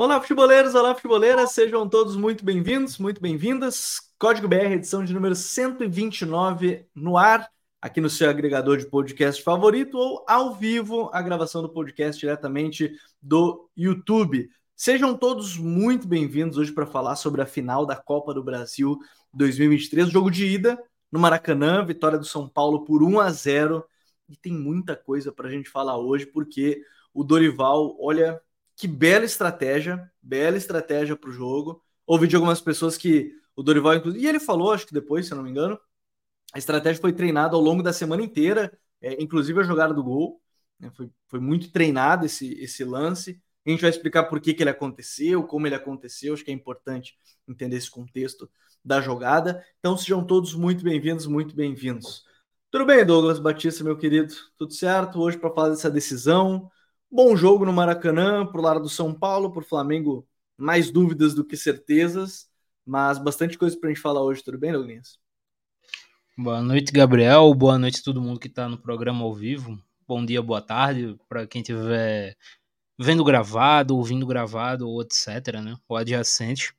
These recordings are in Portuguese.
Olá, futeboleiros, olá, futeboleiras, sejam todos muito bem-vindos, muito bem-vindas. Código BR, edição de número 129 no ar, aqui no seu agregador de podcast favorito ou ao vivo, a gravação do podcast diretamente do YouTube. Sejam todos muito bem-vindos hoje para falar sobre a final da Copa do Brasil 2023, jogo de ida no Maracanã, vitória do São Paulo por 1 a 0. E tem muita coisa para a gente falar hoje, porque o Dorival, olha, que bela estratégia, bela estratégia para o jogo. Ouvi de algumas pessoas que o Dorival, inclusive, e ele falou, acho que depois, se eu não me engano, a estratégia foi treinada ao longo da semana inteira, é, inclusive a jogada do gol. Né, foi, foi muito treinado esse, esse lance. A gente vai explicar por que, que ele aconteceu, como ele aconteceu. Acho que é importante entender esse contexto da jogada. Então sejam todos muito bem-vindos, muito bem-vindos. Tudo bem, Douglas Batista, meu querido? Tudo certo? Hoje para falar dessa decisão, Bom jogo no Maracanã, pro lado do São Paulo, pro Flamengo, mais dúvidas do que certezas, mas bastante coisa para a gente falar hoje, tudo bem, Douglas? Boa noite, Gabriel. Boa noite a todo mundo que está no programa ao vivo. Bom dia, boa tarde para quem estiver vendo gravado, ouvindo gravado, ou etc, né? Ou adjacente.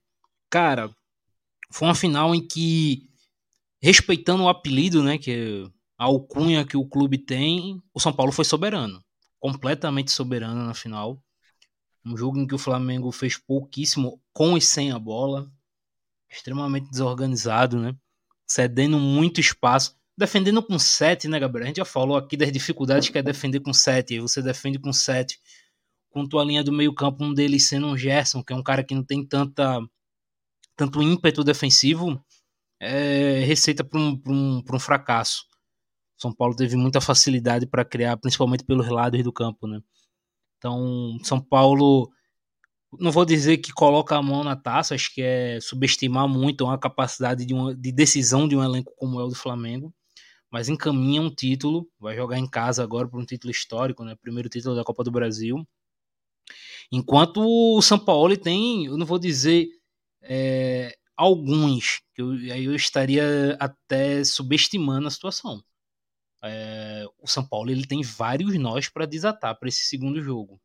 Cara, foi uma final em que, respeitando o apelido, né, que a alcunha que o clube tem, o São Paulo foi soberano completamente soberano na final. Um jogo em que o Flamengo fez pouquíssimo com e sem a bola, extremamente desorganizado, né? Cedendo muito espaço, defendendo com 7, né, Gabriel? A gente já falou aqui das dificuldades que é defender com 7, aí você defende com 7. Com tua linha do meio-campo, um deles sendo um Gerson, que é um cara que não tem tanta tanto ímpeto defensivo, é receita para um, um, um fracasso. São Paulo teve muita facilidade para criar, principalmente pelos lados do campo, né? Então, São Paulo, não vou dizer que coloca a mão na taça, acho que é subestimar muito a capacidade de, uma, de decisão de um elenco como é o do Flamengo, mas encaminha um título, vai jogar em casa agora por um título histórico, né? Primeiro título da Copa do Brasil. Enquanto o São Paulo tem, eu não vou dizer é, alguns, que eu, aí eu estaria até subestimando a situação é, o São Paulo ele tem vários nós para desatar para esse segundo jogo.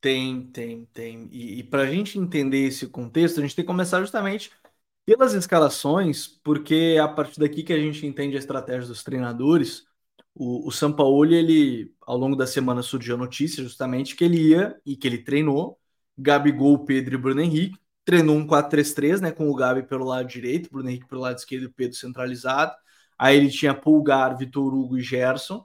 Tem, tem, tem. E, e para a gente entender esse contexto, a gente tem que começar justamente pelas escalações, porque a partir daqui que a gente entende a estratégia dos treinadores. O, o São Paulo, ele, ao longo da semana surgiu a notícia justamente que ele ia e que ele treinou Gabigol, Pedro e Bruno Henrique. Treinou um 4-3-3, né, com o Gabi pelo lado direito, Bruno Henrique pelo lado esquerdo e o Pedro centralizado. Aí ele tinha Pulgar, Vitor Hugo e Gerson.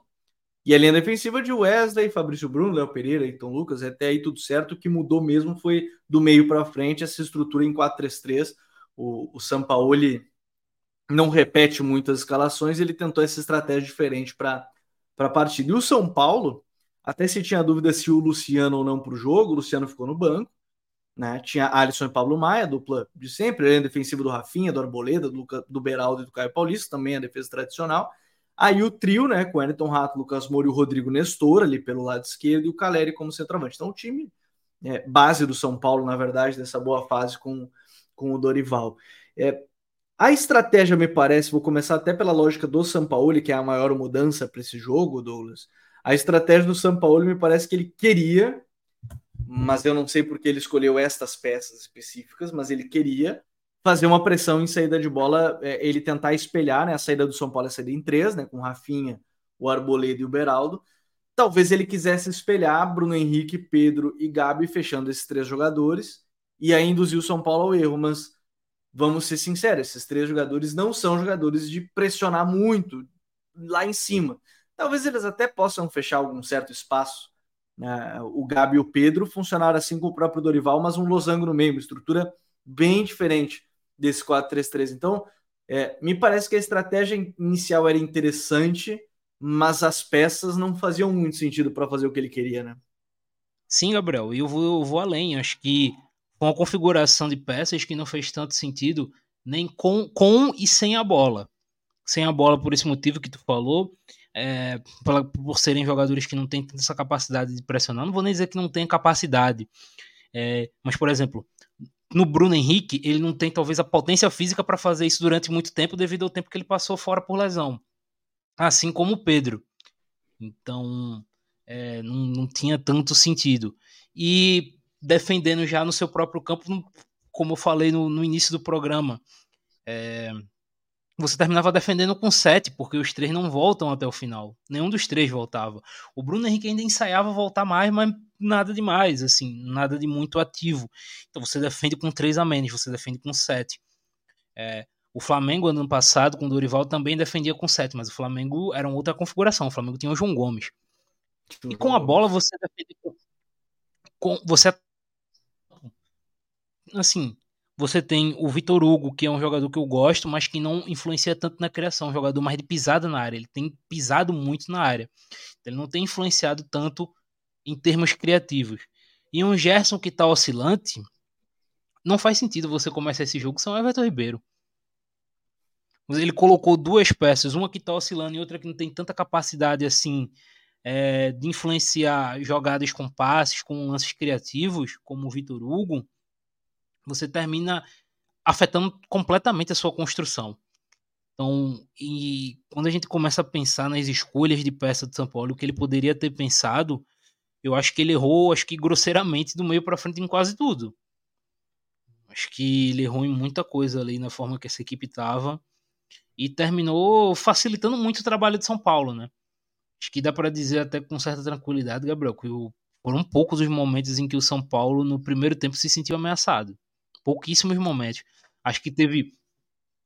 E a linha defensiva de Wesley, Fabrício Bruno, Léo Pereira, Então Lucas, até aí tudo certo. O que mudou mesmo foi do meio para frente essa estrutura em 4-3-3. O, o Sampaoli não repete muitas escalações, ele tentou essa estratégia diferente para a partida. E o São Paulo, até se tinha dúvida se o Luciano ou não para o jogo, o Luciano ficou no banco. Né? Tinha Alisson e Pablo Maia, dupla de sempre, a defensiva do Rafinha, do Arboleda, do, do Beraldo e do Caio Paulista, também a defesa tradicional. Aí o trio, né, com Wellington Rato, Lucas Moura e o Rodrigo Nestor ali pelo lado esquerdo e o Caleri como centroavante. Então o time é, base do São Paulo, na verdade, dessa boa fase com, com o Dorival. É, a estratégia, me parece, vou começar até pela lógica do São Paulo, que é a maior mudança para esse jogo, Douglas. A estratégia do São Paulo me parece que ele queria mas eu não sei porque ele escolheu estas peças específicas, mas ele queria fazer uma pressão em saída de bola, é, ele tentar espelhar né, a saída do São Paulo, a saída em três, né, com Rafinha, o Arboleda e o Beraldo. Talvez ele quisesse espelhar Bruno Henrique, Pedro e Gabi fechando esses três jogadores e aí induzir o São Paulo ao erro, mas vamos ser sinceros, esses três jogadores não são jogadores de pressionar muito lá em cima. Talvez eles até possam fechar algum certo espaço o Gabi e o Pedro funcionaram assim com o próprio Dorival, mas um losango no meio, uma estrutura bem diferente desse 4-3-3. Então, é, me parece que a estratégia inicial era interessante, mas as peças não faziam muito sentido para fazer o que ele queria, né? Sim, Gabriel, e eu vou, eu vou além. Acho que com a configuração de peças que não fez tanto sentido nem com, com e sem a bola. Sem a bola, por esse motivo que tu falou, é, por, por, serem jogadores que não têm essa capacidade de pressionar. Não vou nem dizer que não tem capacidade, é, mas, por exemplo, no Bruno Henrique, ele não tem talvez a potência física para fazer isso durante muito tempo, devido ao tempo que ele passou fora por lesão. Assim como o Pedro. Então, é, não, não tinha tanto sentido. E defendendo já no seu próprio campo, como eu falei no, no início do programa, é, você terminava defendendo com sete, porque os três não voltam até o final. Nenhum dos três voltava. O Bruno Henrique ainda ensaiava voltar mais, mas nada demais, assim, nada de muito ativo. Então você defende com três a menos, você defende com sete. É, o Flamengo, ano passado, com o Dorival, também defendia com sete, mas o Flamengo era uma outra configuração. O Flamengo tinha o João Gomes. E com a bola você defende com. com você. Assim, você tem o Vitor Hugo, que é um jogador que eu gosto, mas que não influencia tanto na criação. Um jogador mais de pisada na área. Ele tem pisado muito na área. Ele não tem influenciado tanto em termos criativos. E um Gerson que está oscilante, não faz sentido você começar esse jogo sem o Everton Ribeiro. Ele colocou duas peças, uma que está oscilando e outra que não tem tanta capacidade assim é, de influenciar jogadas com passes, com lances criativos, como o Vitor Hugo. Você termina afetando completamente a sua construção. Então, e quando a gente começa a pensar nas escolhas de peça de São Paulo, o que ele poderia ter pensado, eu acho que ele errou, acho que grosseiramente do meio para frente em quase tudo. Acho que ele errou em muita coisa ali na forma que essa equipe estava e terminou facilitando muito o trabalho de São Paulo, né? Acho que dá para dizer até com certa tranquilidade, Gabriel, que foram poucos os momentos em que o São Paulo no primeiro tempo se sentiu ameaçado. Pouquíssimos momentos. Acho que teve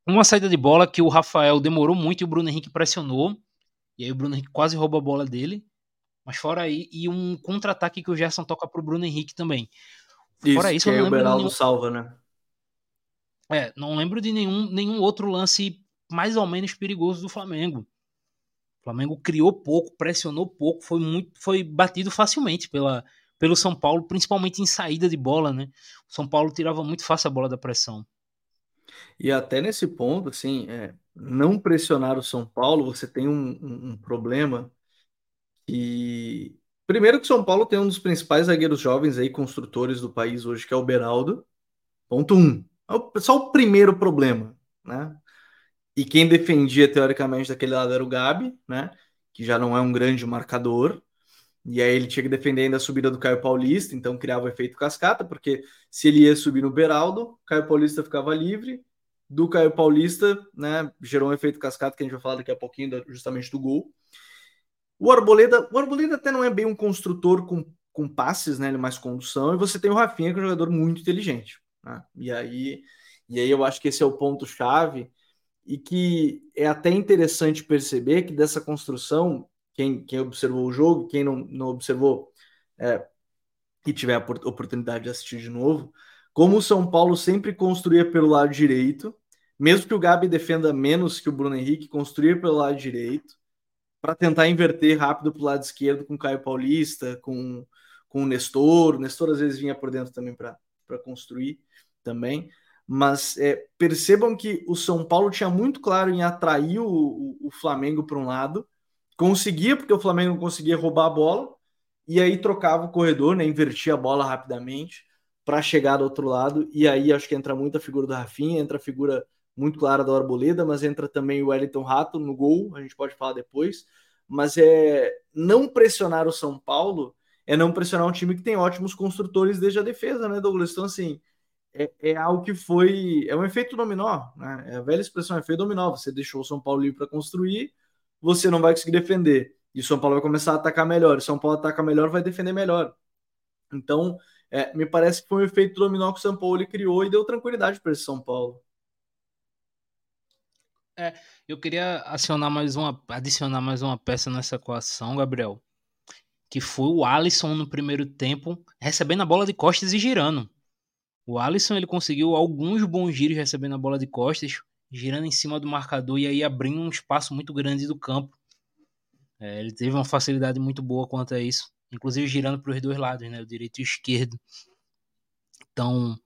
uma saída de bola que o Rafael demorou muito e o Bruno Henrique pressionou. E aí o Bruno Henrique quase rouba a bola dele. Mas fora aí, e um contra-ataque que o Gerson toca pro Bruno Henrique também. Fora isso, isso eu não lembro. O nenhum... salva, né? É, não lembro de nenhum, nenhum outro lance mais ou menos perigoso do Flamengo. O Flamengo criou pouco, pressionou pouco, foi muito, foi batido facilmente pela, pelo São Paulo, principalmente em saída de bola, né? O São Paulo tirava muito fácil a bola da pressão. E até nesse ponto, assim, é, não pressionar o São Paulo, você tem um, um, um problema que primeiro que São Paulo tem um dos principais zagueiros jovens aí construtores do país hoje, que é o Beraldo. Ponto um. É só o primeiro problema, né? E quem defendia teoricamente daquele lado era o Gabi, né? Que já não é um grande marcador. E aí ele tinha que defender ainda a subida do Caio Paulista, então criava o efeito cascata, porque se ele ia subir no Beraldo, Caio Paulista ficava livre, do Caio Paulista, né, gerou um efeito cascata que a gente vai falar daqui a pouquinho justamente do gol. O Arboleda, o Arboleda até não é bem um construtor com, com passes, né, ele é mais condução, e você tem o Rafinha que é um jogador muito inteligente, né? E aí e aí eu acho que esse é o ponto chave e que é até interessante perceber que dessa construção, quem, quem observou o jogo, quem não, não observou é, e tiver a oportunidade de assistir de novo, como o São Paulo sempre construía pelo lado direito, mesmo que o Gabi defenda menos que o Bruno Henrique, construir pelo lado direito, para tentar inverter rápido para o lado esquerdo com o Caio Paulista, com, com o Nestor. O Nestor às vezes vinha por dentro também para construir também mas é, percebam que o São Paulo tinha muito claro em atrair o, o, o Flamengo para um lado, conseguia, porque o Flamengo conseguia roubar a bola, e aí trocava o corredor, né, invertia a bola rapidamente para chegar do outro lado, e aí acho que entra muito a figura do Rafinha, entra a figura muito clara da Arboleda, mas entra também o Wellington Rato no gol, a gente pode falar depois, mas é não pressionar o São Paulo é não pressionar um time que tem ótimos construtores desde a defesa, né, Douglas? Então, assim, é, é, algo que foi. É um efeito dominó, né? É a velha expressão efeito dominó. Você deixou o São Paulo livre para construir, você não vai conseguir defender. E o São Paulo vai começar a atacar melhor. O São Paulo ataca melhor, vai defender melhor. Então, é, me parece que foi um efeito dominó que o São Paulo criou e deu tranquilidade para esse São Paulo. É, eu queria acionar mais uma, adicionar mais uma peça nessa equação, Gabriel, que foi o Alisson no primeiro tempo recebendo a bola de costas e girando. O Alisson ele conseguiu alguns bons giros recebendo a bola de costas, girando em cima do marcador e aí abrindo um espaço muito grande do campo. É, ele teve uma facilidade muito boa quanto a isso, inclusive girando para os dois lados, né, o direito e o esquerdo. Então,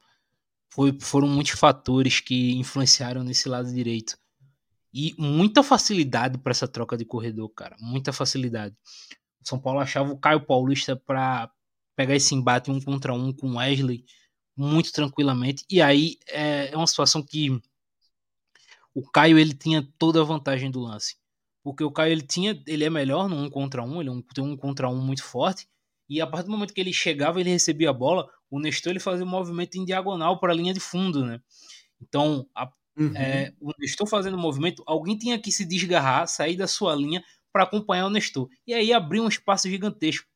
foi, foram muitos fatores que influenciaram nesse lado direito. E muita facilidade para essa troca de corredor, cara. Muita facilidade. O São Paulo achava o Caio Paulista para pegar esse embate um contra um com o Wesley muito tranquilamente. E aí é, é uma situação que o Caio ele tinha toda a vantagem do lance. Porque o Caio ele tinha, ele é melhor no um contra um, ele é tem um contra um muito forte. E a partir do momento que ele chegava, ele recebia a bola, o Nestor ele fazia um movimento em diagonal para a linha de fundo, né? Então, a, uhum. é, o Nestor fazendo o movimento, alguém tinha que se desgarrar, sair da sua linha para acompanhar o Nestor. E aí abrir um espaço gigantesco.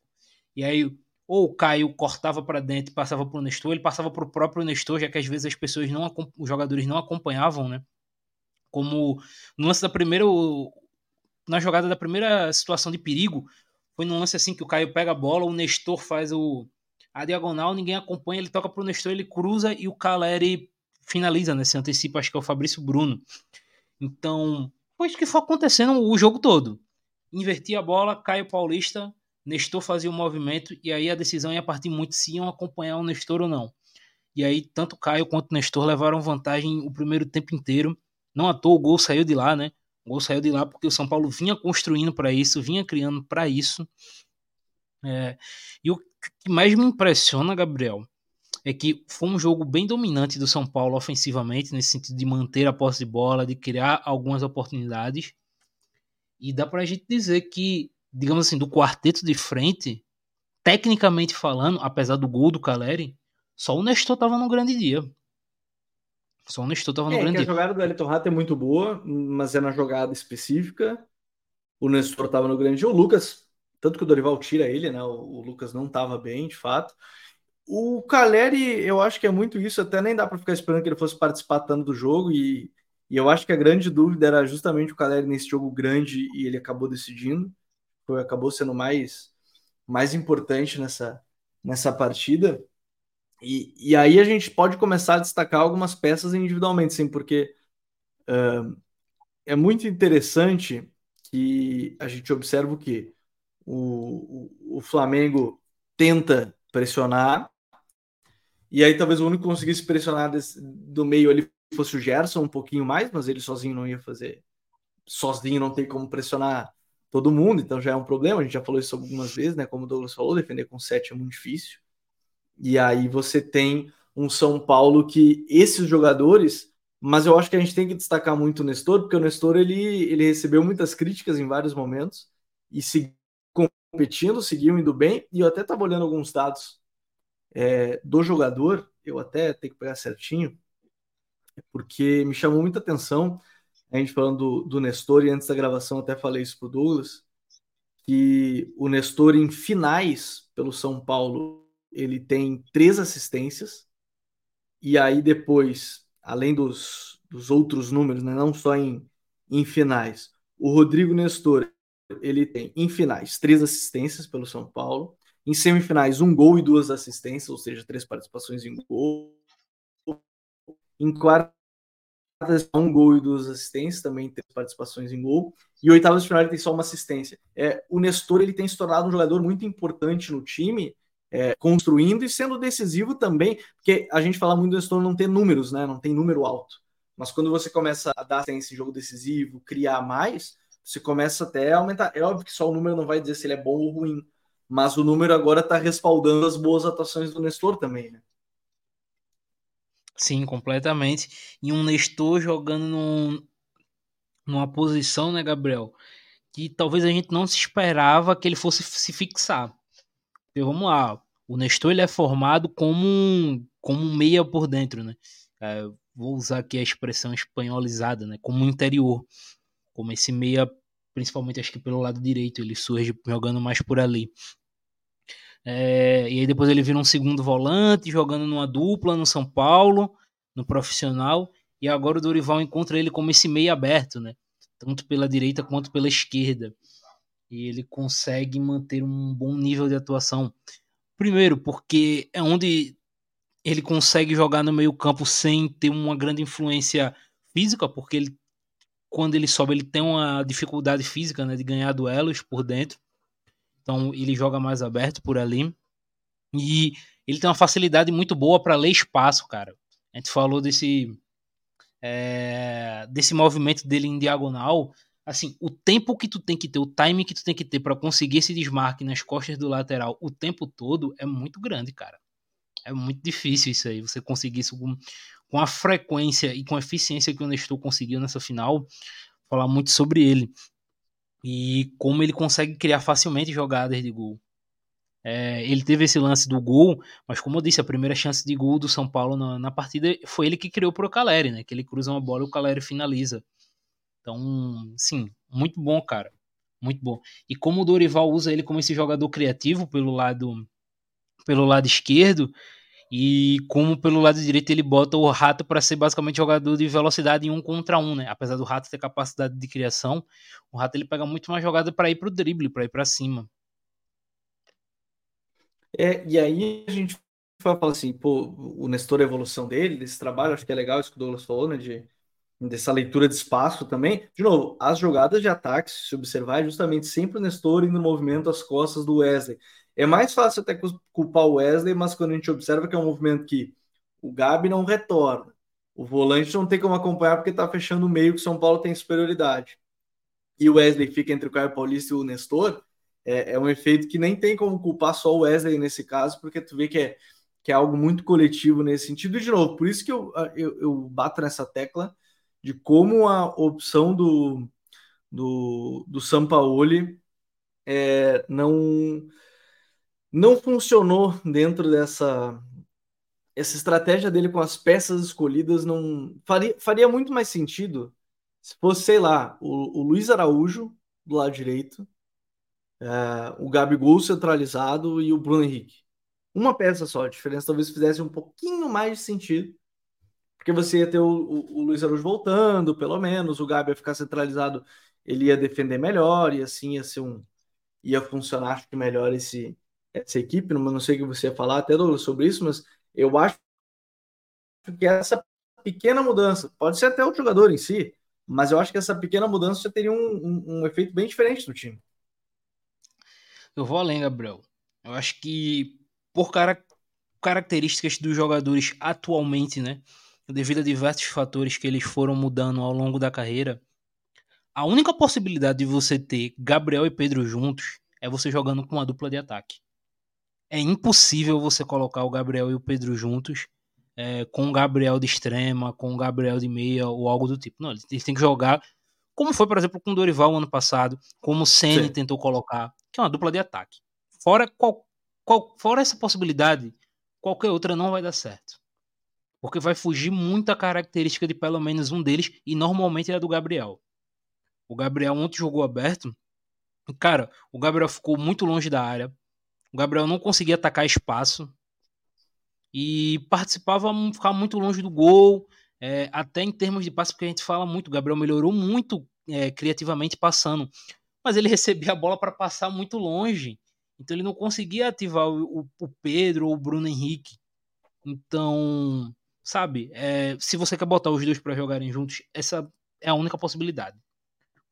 E aí ou o Caio cortava para dentro e passava para o Nestor, ele passava para o próprio Nestor, já que às vezes as pessoas não os jogadores não acompanhavam, né? Como no lance da primeira na jogada da primeira situação de perigo, foi num lance assim que o Caio pega a bola, o Nestor faz o a diagonal, ninguém acompanha, ele toca para o Nestor, ele cruza e o Caleri finaliza, né? Se antecipa, acho que é o Fabrício Bruno. Então, foi que foi acontecendo o jogo todo. Invertia a bola, Caio Paulista Nestor fazia o movimento e aí a decisão ia partir muito se iam acompanhar o Nestor ou não. E aí tanto Caio quanto Nestor levaram vantagem o primeiro tempo inteiro. Não à toa o gol saiu de lá, né? O gol saiu de lá porque o São Paulo vinha construindo para isso, vinha criando para isso. É, e o que mais me impressiona, Gabriel, é que foi um jogo bem dominante do São Paulo ofensivamente, nesse sentido de manter a posse de bola, de criar algumas oportunidades. E dá para a gente dizer que digamos assim, do quarteto de frente, tecnicamente falando, apesar do gol do Caleri, só o Nestor tava no grande dia. Só o Nestor tava no é, grande. A jogada do Elton Rato é muito boa, mas é na jogada específica. O Nestor tava no grande. O Lucas, tanto que o Dorival tira ele, né? O, o Lucas não tava bem, de fato. O Caleri, eu acho que é muito isso, até nem dá para ficar esperando que ele fosse participar tanto do jogo e, e eu acho que a grande dúvida era justamente o Caleri nesse jogo grande e ele acabou decidindo foi, acabou sendo mais, mais importante nessa, nessa partida. E, e aí a gente pode começar a destacar algumas peças individualmente, sim, porque uh, é muito interessante que a gente observa que o, o, o Flamengo tenta pressionar, e aí talvez o único que conseguisse pressionar desse, do meio ali fosse o Gerson um pouquinho mais, mas ele sozinho não ia fazer. Sozinho não tem como pressionar todo mundo, então já é um problema. A gente já falou isso algumas vezes, né? Como o Douglas falou, defender com 7 é muito difícil. E aí você tem um São Paulo que esses jogadores, mas eu acho que a gente tem que destacar muito o Nestor, porque o Nestor ele, ele recebeu muitas críticas em vários momentos e seguiu competindo, seguiu indo bem. E eu até estava olhando alguns dados é, do jogador, eu até tenho que pegar certinho, porque me chamou muita atenção a gente falando do, do Nestor, e antes da gravação até falei isso pro Douglas, que o Nestor em finais pelo São Paulo, ele tem três assistências, e aí depois, além dos, dos outros números, né, não só em, em finais, o Rodrigo Nestor, ele tem em finais três assistências pelo São Paulo, em semifinais um gol e duas assistências, ou seja, três participações em gol. Em quarta um gol e duas assistências, também tem participações em gol. E oitavas de final ele tem só uma assistência. É, o Nestor ele tem se tornado um jogador muito importante no time, é, construindo e sendo decisivo também, porque a gente fala muito do Nestor não ter números, né? Não tem número alto. Mas quando você começa a dar em jogo decisivo, criar mais, você começa até a aumentar. É óbvio que só o número não vai dizer se ele é bom ou ruim, mas o número agora está respaldando as boas atuações do Nestor também, né? Sim, completamente. E um Nestor jogando num, numa posição, né, Gabriel? Que talvez a gente não se esperava que ele fosse se fixar. Porque vamos lá, o Nestor ele é formado como um, como um meia por dentro, né? É, vou usar aqui a expressão espanholizada, né? Como interior. Como esse meia, principalmente acho que pelo lado direito, ele surge jogando mais por ali. É, e aí depois ele vira um segundo volante, jogando numa dupla no São Paulo, no profissional. E agora o Dorival encontra ele como esse meio aberto, né? Tanto pela direita quanto pela esquerda. E ele consegue manter um bom nível de atuação. Primeiro, porque é onde ele consegue jogar no meio-campo sem ter uma grande influência física, porque ele, quando ele sobe, ele tem uma dificuldade física né, de ganhar duelos por dentro. Então ele joga mais aberto por ali. E ele tem uma facilidade muito boa para ler espaço, cara. A gente falou desse é, desse movimento dele em diagonal. Assim, o tempo que tu tem que ter, o time que tu tem que ter para conseguir esse desmarque nas costas do lateral o tempo todo é muito grande, cara. É muito difícil isso aí, você conseguir isso com, com a frequência e com a eficiência que o Nestor conseguiu nessa final. Falar muito sobre ele. e como ele consegue criar facilmente jogadas de gol. É, ele teve esse lance do gol, mas como eu disse, a primeira chance de gol do São Paulo na, na partida foi ele que criou pro Caleri, né? Que ele cruza uma bola e o Caleri finaliza. Então, sim, muito bom, cara. Muito bom. E como o Dorival usa ele como esse jogador criativo pelo lado pelo lado esquerdo e como pelo lado direito ele bota o Rato para ser basicamente jogador de velocidade em um contra um, né? Apesar do Rato ter capacidade de criação, o Rato ele pega muito mais jogada para ir pro drible, para ir para cima. É, e aí a gente fala assim, pô, o Nestor, a evolução dele, desse trabalho, acho que é legal isso que o Douglas falou, né? De dessa leitura de espaço também. De novo, as jogadas de ataque, se observar, é justamente sempre o Nestor indo no movimento às costas do Wesley. É mais fácil até culpar o Wesley, mas quando a gente observa que é um movimento que o Gabi não retorna, o volante não tem como acompanhar porque está fechando o meio que o São Paulo tem superioridade. E o Wesley fica entre o Caio Paulista e o Nestor, é, é um efeito que nem tem como culpar só o Wesley nesse caso, porque tu vê que é, que é algo muito coletivo nesse sentido. E, de novo, por isso que eu, eu, eu bato nessa tecla de como a opção do, do, do Sampaoli é, não, não funcionou dentro dessa essa estratégia dele com as peças escolhidas não faria, faria muito mais sentido se fosse, sei lá, o, o Luiz Araújo do lado direito, é, o Gabigol centralizado e o Bruno Henrique. Uma peça só, a diferença talvez fizesse um pouquinho mais de sentido porque você ia ter o, o, o Luiz Araújo voltando, pelo menos, o Gabi ia ficar centralizado, ele ia defender melhor, e assim ia ser um. ia funcionar acho que melhor esse, essa equipe. Não, não sei o que você ia falar até Douglas, sobre isso, mas eu acho que essa pequena mudança, pode ser até o jogador em si, mas eu acho que essa pequena mudança já teria um, um, um efeito bem diferente no time. Eu vou além, Gabriel. Eu acho que por cara, características dos jogadores atualmente, né? Devido a diversos fatores que eles foram mudando ao longo da carreira, a única possibilidade de você ter Gabriel e Pedro juntos é você jogando com uma dupla de ataque. É impossível você colocar o Gabriel e o Pedro juntos é, com o Gabriel de extrema, com o Gabriel de meia ou algo do tipo. Não, eles, têm que jogar como foi, por exemplo, com o Dorival ano passado, como o Ceni tentou colocar, que é uma dupla de ataque. Fora, qual, qual, fora essa possibilidade, qualquer outra não vai dar certo. Porque vai fugir muita característica de pelo menos um deles, e normalmente é do Gabriel. O Gabriel ontem jogou aberto. Cara, o Gabriel ficou muito longe da área. O Gabriel não conseguia atacar espaço. E participava, ficava muito longe do gol. É, até em termos de passe, porque a gente fala muito. O Gabriel melhorou muito é, criativamente passando. Mas ele recebia a bola para passar muito longe. Então ele não conseguia ativar o, o Pedro ou o Bruno Henrique. Então, sabe? É, se você quer botar os dois para jogarem juntos, essa é a única possibilidade.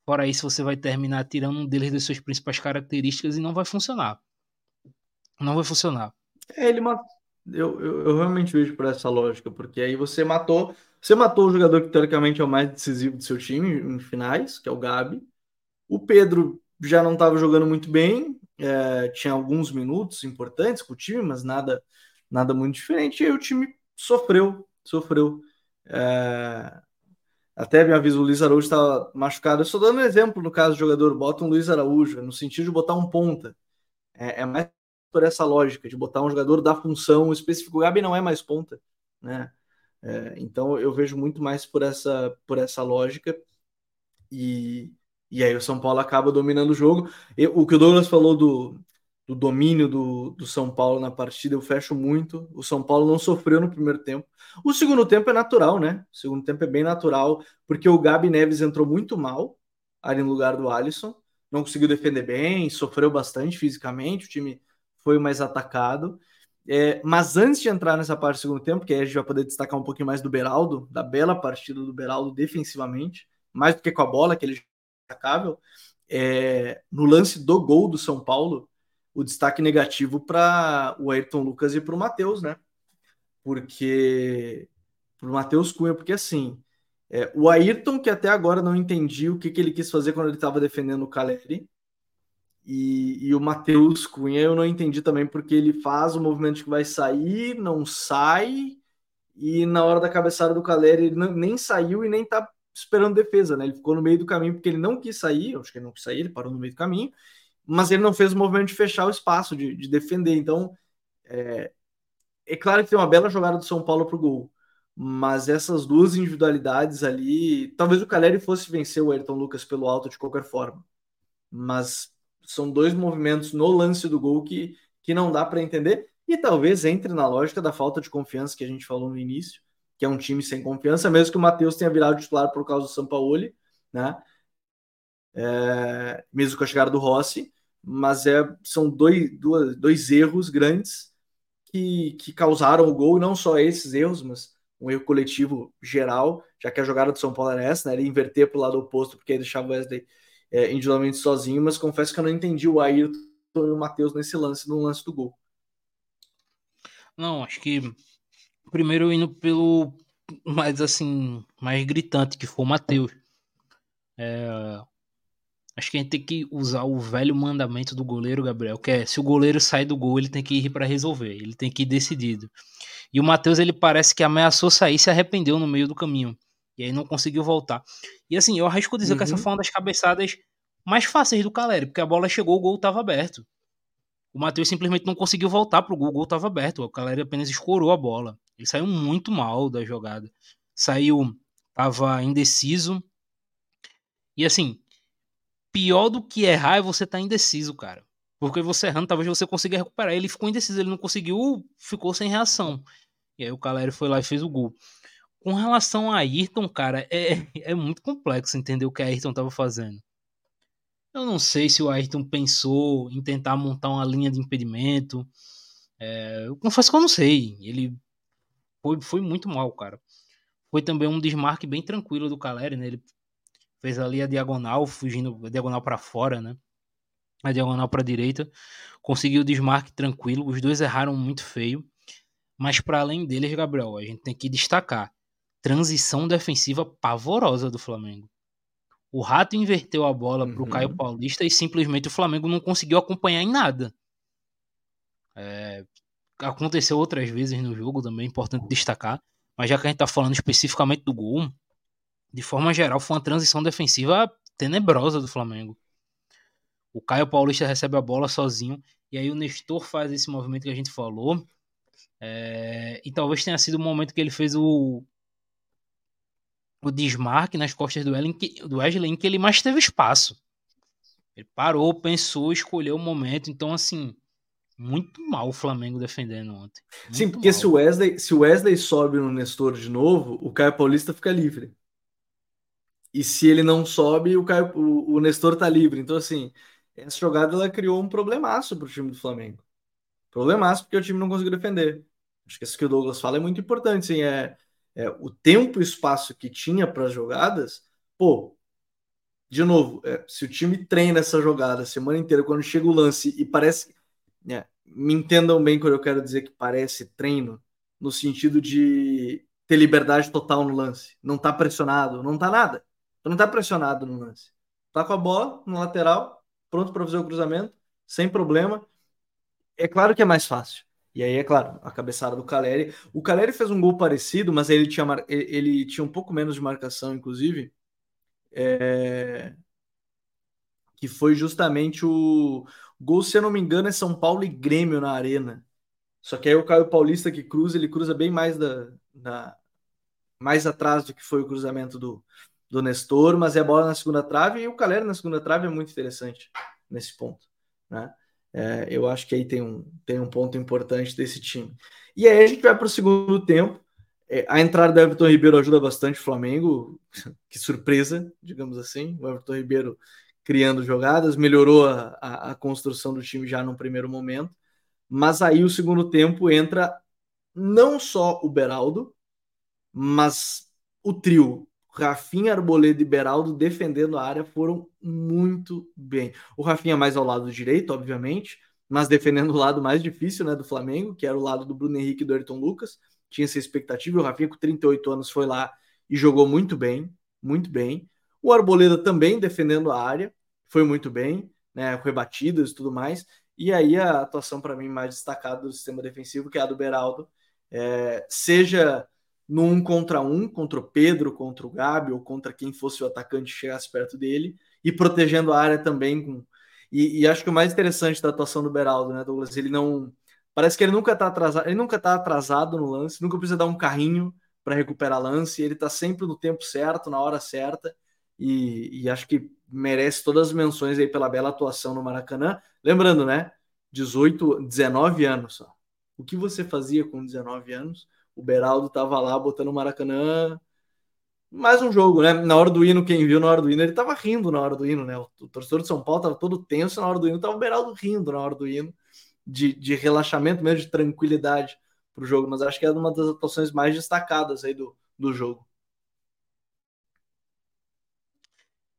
Fora isso, você vai terminar tirando um deles das suas principais características e não vai funcionar. Não vai funcionar. É, ele mat... eu, eu, eu, realmente vejo por essa lógica, porque aí você matou. Você matou o jogador que teoricamente é o mais decisivo do seu time em finais, que é o Gabi. O Pedro já não estava jogando muito bem, é, tinha alguns minutos importantes com o time, mas nada, nada muito diferente. E aí o time sofreu, sofreu. É... Até me aviso, o Luiz Araújo estava machucado. Eu estou dando um exemplo no caso do jogador, bota um Luiz Araújo, no sentido de botar um ponta. É, é mais por essa lógica, de botar um jogador da função específica. O Gabi não é mais ponta, né? É, então eu vejo muito mais por essa, por essa lógica. E, e aí o São Paulo acaba dominando o jogo. O que o Douglas falou do, do domínio do, do São Paulo na partida, eu fecho muito. O São Paulo não sofreu no primeiro tempo. O segundo tempo é natural, né? O segundo tempo é bem natural, porque o Gabi Neves entrou muito mal ali no lugar do Alisson, não conseguiu defender bem, sofreu bastante fisicamente, o time foi mais atacado. É, mas antes de entrar nessa parte do segundo tempo, que aí a gente vai poder destacar um pouquinho mais do Beraldo, da bela partida do Beraldo defensivamente, mais do que com a bola, que ele é destacável, é, no lance do gol do São Paulo, o destaque negativo para o Ayrton Lucas e para o Matheus, né? Porque para o Matheus Cunha, porque assim, é, o Ayrton, que até agora não entendi o que, que ele quis fazer quando ele estava defendendo o Caleri, e, e o Matheus Cunha eu não entendi também porque ele faz o movimento que vai sair, não sai, e na hora da cabeçada do Caleri ele não, nem saiu e nem tá esperando defesa, né? Ele ficou no meio do caminho porque ele não quis sair, acho que ele não quis sair, ele parou no meio do caminho, mas ele não fez o movimento de fechar o espaço, de, de defender. Então, é, é, claro que tem uma bela jogada do São Paulo pro gol, mas essas duas individualidades ali, talvez o Caleri fosse vencer o Ayrton Lucas pelo alto de qualquer forma, mas são dois movimentos no lance do gol que, que não dá para entender e talvez entre na lógica da falta de confiança que a gente falou no início, que é um time sem confiança, mesmo que o Matheus tenha virado titular por causa do Sampaoli, né? É, mesmo com a chegada do Rossi, mas é, são dois, dois, dois erros grandes que, que causaram o gol, e não só esses erros, mas um erro coletivo geral, já que a jogada do São Paulo era essa, né? Ele inverter para o lado oposto, porque deixava o Wesley é, individualmente sozinho, mas confesso que eu não entendi o Ayrton e o Matheus nesse lance, no lance do gol. Não, acho que primeiro indo pelo mais assim, mais gritante, que foi o Matheus. É, acho que a gente tem que usar o velho mandamento do goleiro, Gabriel, que é se o goleiro sai do gol, ele tem que ir para resolver, ele tem que ir decidido. E o Matheus, ele parece que ameaçou sair e se arrependeu no meio do caminho. E aí não conseguiu voltar. E assim, eu arrisco dizer uhum. que essa uhum. foi uma das cabeçadas mais fáceis do Caleri, porque a bola chegou, o gol estava aberto. O Matheus simplesmente não conseguiu voltar pro gol, o gol estava aberto. O Caleri apenas escorou a bola. Ele saiu muito mal da jogada. Saiu, tava indeciso. E assim, pior do que errar é você estar tá indeciso, cara. Porque você errando, talvez você consiga recuperar. Ele ficou indeciso, ele não conseguiu, ficou sem reação. E aí o Caleri foi lá e fez o gol. Com relação a Ayrton, cara, é, é muito complexo entender o que a Ayrton estava fazendo. Eu não sei se o Ayrton pensou em tentar montar uma linha de impedimento. É, eu confesso que eu não sei. Ele foi, foi muito mal, cara. Foi também um desmarque bem tranquilo do Caleri, né? Ele fez ali a diagonal, fugindo a diagonal para fora, né? A diagonal para direita. Conseguiu o desmarque tranquilo. Os dois erraram muito feio. Mas para além deles, Gabriel, a gente tem que destacar transição defensiva pavorosa do Flamengo. O Rato inverteu a bola uhum. para o Caio Paulista e simplesmente o Flamengo não conseguiu acompanhar em nada. É, aconteceu outras vezes no jogo também, é importante destacar. Mas já que a gente está falando especificamente do gol, de forma geral, foi uma transição defensiva tenebrosa do Flamengo. O Caio Paulista recebe a bola sozinho, e aí o Nestor faz esse movimento que a gente falou. É, e talvez tenha sido o momento que ele fez o, o desmarque nas costas do, Ellen, do Wesley, em que ele mais teve espaço. Ele parou, pensou, escolheu o momento. Então, assim, muito mal o Flamengo defendendo ontem. Muito Sim, porque se o, Wesley, se o Wesley sobe no Nestor de novo, o Caio Paulista fica livre. E se ele não sobe, o, Caio, o, o Nestor tá livre. Então, assim, essa jogada ela criou um problemaço pro time do Flamengo. Problemaço porque o time não conseguiu defender. Acho que isso que o Douglas fala é muito importante. Assim, é, é, o tempo e espaço que tinha para as jogadas, pô, de novo, é, se o time treina essa jogada a semana inteira, quando chega o lance e parece. É, me entendam bem quando eu quero dizer que parece treino, no sentido de ter liberdade total no lance. Não tá pressionado, não tá nada. Não tá pressionado no lance. Tá com a bola no lateral, pronto para fazer o cruzamento, sem problema. É claro que é mais fácil. E aí, é claro, a cabeçada do Caleri. O Caleri fez um gol parecido, mas ele tinha, ele tinha um pouco menos de marcação, inclusive. É... Que foi justamente o... gol, se eu não me engano, é São Paulo e Grêmio na arena. Só que aí o Caio Paulista que cruza, ele cruza bem mais da, da... mais atrás do que foi o cruzamento do, do Nestor, mas é bola na segunda trave e o Caleri na segunda trave é muito interessante nesse ponto, né? É, eu acho que aí tem um, tem um ponto importante desse time. E aí a gente vai para o segundo tempo. É, a entrada do Everton Ribeiro ajuda bastante o Flamengo. que surpresa, digamos assim. O Everton Ribeiro criando jogadas, melhorou a, a, a construção do time já no primeiro momento. Mas aí o segundo tempo entra não só o Beraldo, mas o trio Rafinha, Arboleda e Beraldo defendendo a área foram muito bem. O Rafinha mais ao lado direito, obviamente, mas defendendo o lado mais difícil né, do Flamengo, que era o lado do Bruno Henrique e do Ayrton Lucas. Tinha essa expectativa. O Rafinha, com 38 anos, foi lá e jogou muito bem, muito bem. O Arboleda também defendendo a área, foi muito bem, né, rebatidas e tudo mais. E aí a atuação para mim mais destacada do sistema defensivo, que é a do Beraldo, é, seja no um contra um, contra o Pedro, contra o Gabi, ou contra quem fosse o atacante chegasse perto dele, e protegendo a área também. Com... E, e acho que o mais interessante da atuação do Beraldo, né, Douglas? Ele não. Parece que ele nunca tá atrasado, ele nunca tá atrasado no lance, nunca precisa dar um carrinho para recuperar lance, ele tá sempre no tempo certo, na hora certa, e, e acho que merece todas as menções aí pela bela atuação no Maracanã. Lembrando, né? 18, 19 anos só. O que você fazia com 19 anos? O Beraldo tava lá botando o Maracanã mais um jogo, né? Na hora do hino, quem viu na hora do hino, ele tava rindo na hora do hino, né? O, torcedor de São Paulo tava todo tenso na hora do hino, tava o Beraldo rindo na hora do hino, de, de relaxamento mesmo, de tranquilidade pro jogo, mas acho que é uma das atuações mais destacadas aí do, do jogo.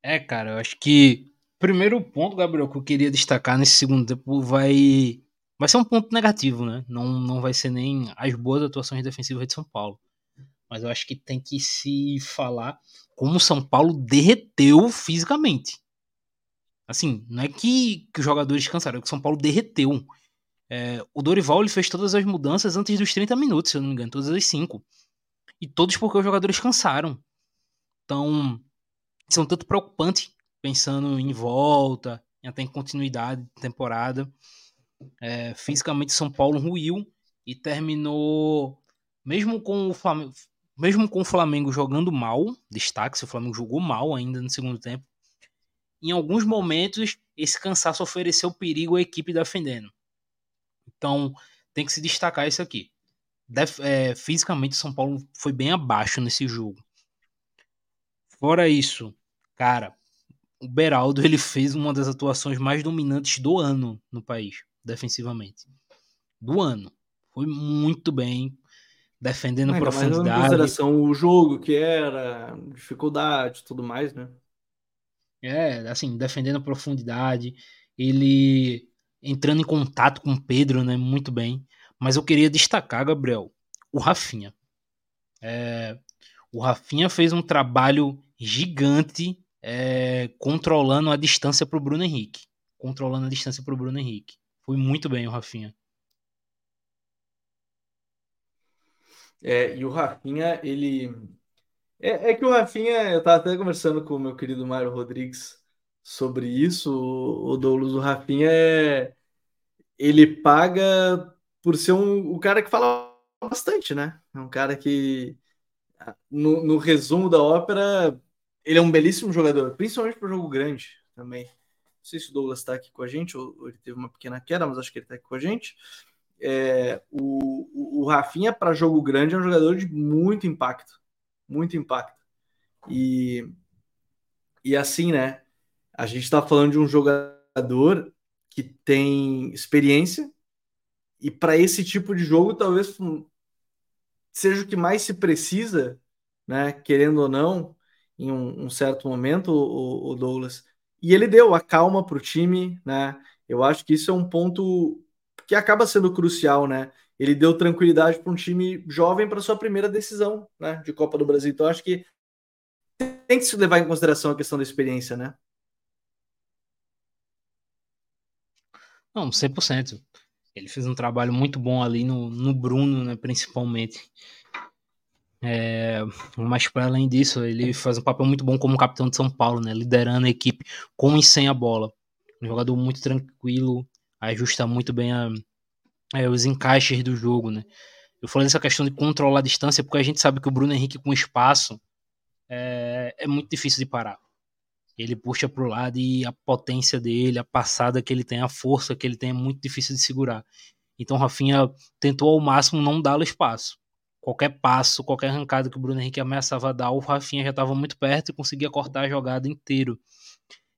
É, cara, eu acho que primeiro ponto, Gabriel, que eu queria destacar nesse segundo tempo vai vai ser um ponto negativo, né? Não, não vai ser nem as boas atuações defensivas de São Paulo. Mas eu acho que tem que se falar como o São Paulo derreteu fisicamente. Assim, não é que, que os jogadores cansaram, é que o São Paulo derreteu. É, o Dorival ele fez todas as mudanças antes dos 30 minutos, se eu não me engano, todas as 5. E todos porque os jogadores cansaram. Então, isso é um tanto preocupante, pensando em volta, até em continuidade de temporada. É, fisicamente, São Paulo ruiu e terminou, mesmo com o Flamengo, mesmo com o Flamengo jogando mal, destaque se o Flamengo jogou mal ainda no segundo tempo, em alguns momentos esse cansaço ofereceu perigo à equipe defendendo. Então tem que se destacar isso aqui. Def, é, fisicamente, São Paulo foi bem abaixo nesse jogo. Fora isso, cara, o Beraldo ele fez uma das atuações mais dominantes do ano no país, defensivamente. Do ano. Foi muito bem, defendendo é, profundidade. Mas consideração o jogo que era, dificuldade tudo mais, né? É, assim, defendendo profundidade, ele entrando em contato com o Pedro, né? Muito bem. Mas eu queria destacar, Gabriel, o Rafinha. É, o Rafinha fez um trabalho gigante é, controlando a distância para o Bruno Henrique. Controlando a distância para o Bruno Henrique. Foi muito bem o Rafinha. É, e o Rafinha, ele. É, é, que o Rafinha, eu tava até conversando com o meu querido Mário Rodrigues sobre isso. O, o Douglas, o Rafinha é. Ele paga por ser um, o cara que fala bastante, né? É um cara que, no, no resumo da ópera, ele é um belíssimo jogador, principalmente para jogo grande também. Não sei se o Douglas está aqui com a gente, ou, ou ele teve uma pequena queda, mas acho que ele está aqui com a gente é, o, o Rafinha para jogo grande é um jogador de muito impacto, muito impacto. E, e assim, né? A gente está falando de um jogador que tem experiência e para esse tipo de jogo talvez seja o que mais se precisa, né? Querendo ou não, em um, um certo momento, o, o Douglas. E ele deu a calma para o time, né? Eu acho que isso é um ponto que acaba sendo crucial, né? Ele deu tranquilidade para um time jovem para sua primeira decisão, né, de Copa do Brasil. Então acho que tem que se levar em consideração a questão da experiência, né? Não, 100%. Ele fez um trabalho muito bom ali no, no Bruno, né, principalmente. É, mas para além disso, ele faz um papel muito bom como capitão de São Paulo, né, liderando a equipe com e sem a bola. Um jogador muito tranquilo, ajusta muito bem a, é, os encaixes do jogo, né? Eu falei dessa questão de controlar a distância porque a gente sabe que o Bruno Henrique com espaço é, é muito difícil de parar. Ele puxa para o lado e a potência dele, a passada que ele tem, a força que ele tem é muito difícil de segurar. Então Rafinha tentou ao máximo não dar espaço. Qualquer passo, qualquer arrancada que o Bruno Henrique ameaçava dar, o Rafinha já estava muito perto e conseguia cortar a jogada inteiro.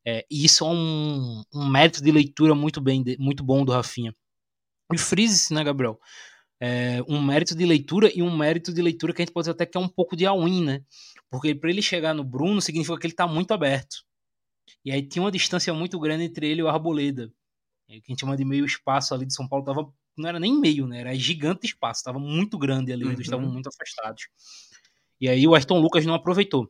É, e isso é um, um, mérito de leitura muito, bem, muito bom do Rafinha. E frise né, Gabriel? É, um mérito de leitura e um mérito de leitura que a gente pode dizer até que é um pouco de all-in, né? Porque para ele chegar no Bruno significa que ele está muito aberto. E aí tinha uma distância muito grande entre ele e o Arboleda. É, que a gente chama de meio espaço ali de São Paulo, tava, não era nem meio, né? Era gigante espaço, estava muito grande ali, uhum. eles estavam muito afastados. E aí o Aston Lucas não aproveitou.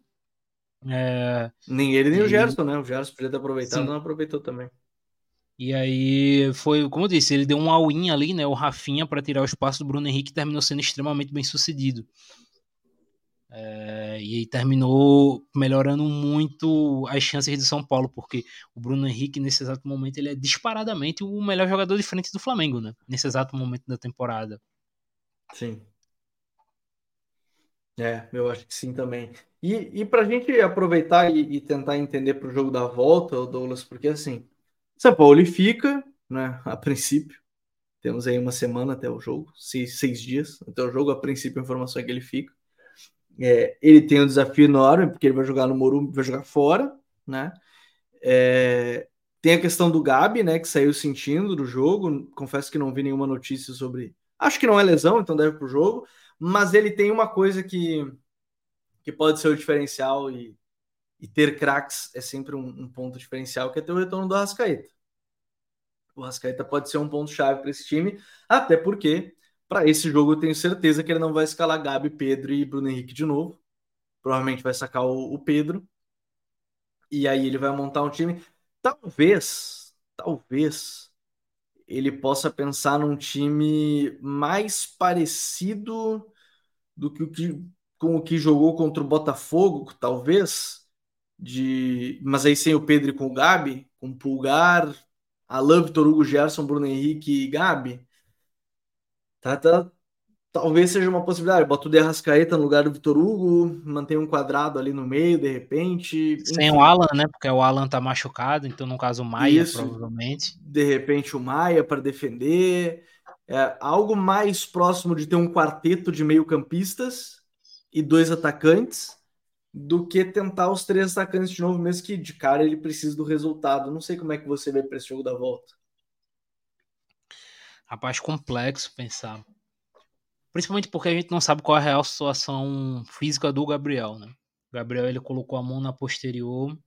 É... Nem ele, nem e... o Gerson, né? O Gerson podia ter aproveitado, Sim. não aproveitou também. E aí foi, como eu disse, ele deu um all-in ali, né? O Rafinha para tirar o espaço do Bruno Henrique terminou sendo extremamente bem sucedido. É, e terminou melhorando muito as chances do São Paulo, porque o Bruno Henrique, nesse exato momento, ele é disparadamente o melhor jogador de frente do Flamengo, né? Nesse exato momento da temporada. Sim. É, eu acho que sim também. E, e para a gente aproveitar e, e tentar entender para o jogo da volta, Douglas, porque assim, São Paulo fica, né, a princípio, temos aí uma semana até o jogo, seis, seis dias até o jogo, a princípio a informação é que ele fica. É, ele tem um desafio enorme, porque ele vai jogar no Morumbi, vai jogar fora, né? É, tem a questão do Gabi, né, que saiu sentindo do jogo. Confesso que não vi nenhuma notícia sobre. Acho que não é lesão, então deve para o jogo. Mas ele tem uma coisa que, que pode ser o diferencial e, e ter craques é sempre um, um, ponto diferencial, que é ter o retorno do Arrascaeta. O Arrascaeta pode ser um ponto-chave para esse time, até porque para esse jogo eu tenho certeza que ele não vai escalar Gabi, Pedro e Bruno Henrique de novo. Provavelmente vai sacar o, o Pedro. E aí ele vai montar um time. Talvez, talvez ele possa pensar num time mais parecido do que o que com o que jogou contra o Botafogo, talvez, de, mas aí sem o Pedro e com o Gabi, com Pulgar, Alain, Vitor Hugo, Gerson, Bruno Henrique e Gabi. Tá, tá, talvez seja uma possibilidade. Bota o Derrascaeta no lugar do Vitor Hugo, mantém um quadrado ali no meio, de repente. Sem enfim. o Alan, né? Porque o Alan tá machucado, então no caso o Maia, Isso, provavelmente. De repente o Maia para defender. É, algo mais próximo de ter um quarteto de meio-campistas e dois atacantes do que tentar os três atacantes de novo, mesmo que de cara ele precise do resultado. Não sei como é que você vê para esse jogo da volta. Rapaz, complexo pensar. Principalmente porque a gente não sabe qual é a real situação física do Gabriel, né? O Gabriel ele colocou a mão na posterior.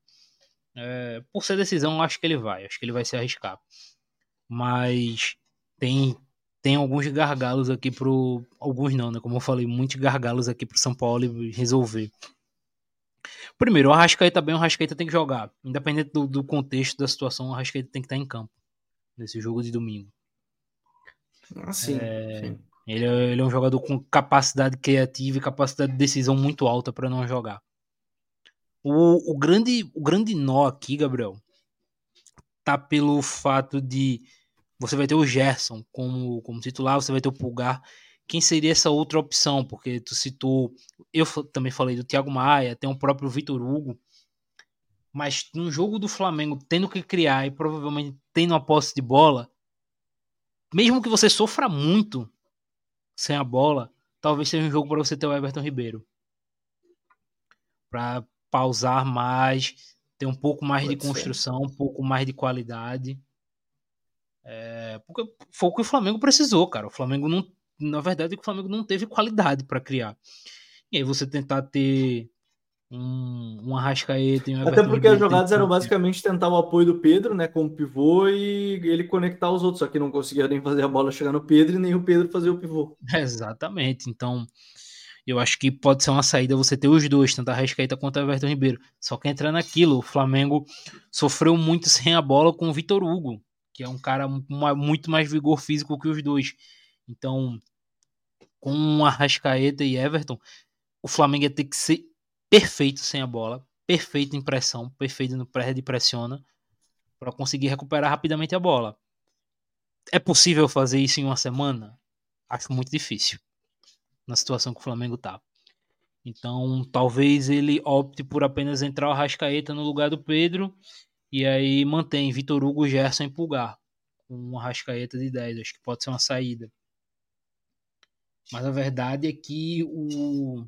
É, por ser decisão, acho que ele vai. Acho que ele vai se arriscar. Mas tem tem alguns gargalos aqui pro. Alguns não, né? Como eu falei, muitos gargalos aqui pro São Paulo resolver. Primeiro, o Arrascaeta bem, o Arrascaeta tem que jogar. Independente do, do contexto da situação, o Arrascaeta tem que estar em campo. Nesse jogo de domingo. Ah, sim, é, sim. Ele, é, ele, é um jogador com capacidade criativa e capacidade de decisão muito alta para não jogar. O, o, grande, o grande nó aqui, Gabriel, tá pelo fato de você vai ter o Gerson como, como titular, você vai ter o Pulgar. Quem seria essa outra opção? Porque tu citou, eu também falei do Thiago Maia, tem o próprio Vitor Hugo. Mas num jogo do Flamengo, tendo que criar e provavelmente tendo a posse de bola, mesmo que você sofra muito sem a bola, talvez seja um jogo para você ter o Everton Ribeiro. Para pausar mais, ter um pouco mais Pode de construção, ser. um pouco mais de qualidade. É, porque foi o que o Flamengo precisou, cara. O Flamengo não. Na verdade, o Flamengo não teve qualidade para criar. E aí você tentar ter um, um Arrascaeta e um Até porque as jogadas eram basicamente tentar o apoio do Pedro, né, com o pivô e ele conectar os outros, só que não conseguia nem fazer a bola chegar no Pedro e nem o Pedro fazer o pivô. Exatamente. Então, eu acho que pode ser uma saída você ter os dois, tanto a Arrascaeta quanto o Everton Ribeiro. Só que entra naquilo, o Flamengo sofreu muito sem a bola com o Vitor Hugo, que é um cara muito mais vigor físico que os dois. Então, com Arrascaeta e Everton, o Flamengo ia ter que ser perfeito sem a bola, perfeito em pressão, perfeito no pré pressiona, para conseguir recuperar rapidamente a bola. É possível fazer isso em uma semana? Acho muito difícil. Na situação que o Flamengo tá. Então, talvez ele opte por apenas entrar o Rascaeta no lugar do Pedro e aí mantém Vitor Hugo, Gerson e Pulgar com uma Rascaeta de 10. Acho que pode ser uma saída. Mas a verdade é que o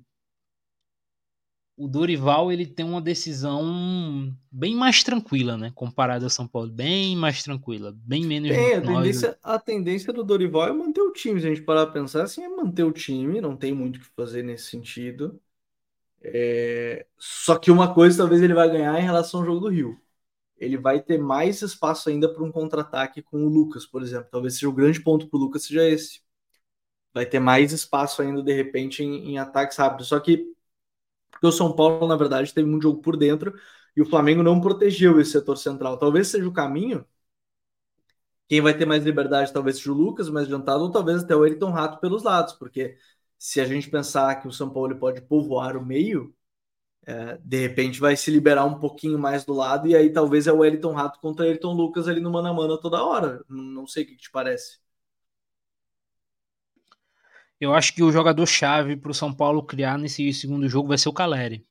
o Dorival ele tem uma decisão bem mais tranquila, né? Comparado ao São Paulo, bem mais tranquila, bem menos. Tem, a tendência, a tendência do Dorival é manter o time. Se a gente parar para pensar, assim, é manter o time, não tem muito o que fazer nesse sentido. É... Só que uma coisa talvez ele vai ganhar em relação ao jogo do Rio. Ele vai ter mais espaço ainda para um contra-ataque com o Lucas, por exemplo. Talvez seja o grande ponto para o Lucas seja esse. Vai ter mais espaço ainda, de repente, em, em ataques rápidos. Só que porque o São Paulo, na verdade, teve muito jogo por dentro e o Flamengo não protegeu esse setor central. Talvez seja o caminho. Quem vai ter mais liberdade talvez seja o Lucas, mais adiantado, ou talvez até o Elton Rato pelos lados, porque se a gente pensar que o São Paulo pode povoar o meio, é, de repente vai se liberar um pouquinho mais do lado, e aí talvez é o Wellington Rato contra Ayrton Lucas ali no mano a mano toda hora. Não sei o que te parece. Eu acho que o jogador-chave para o São Paulo criar nesse segundo jogo vai ser o Caleri.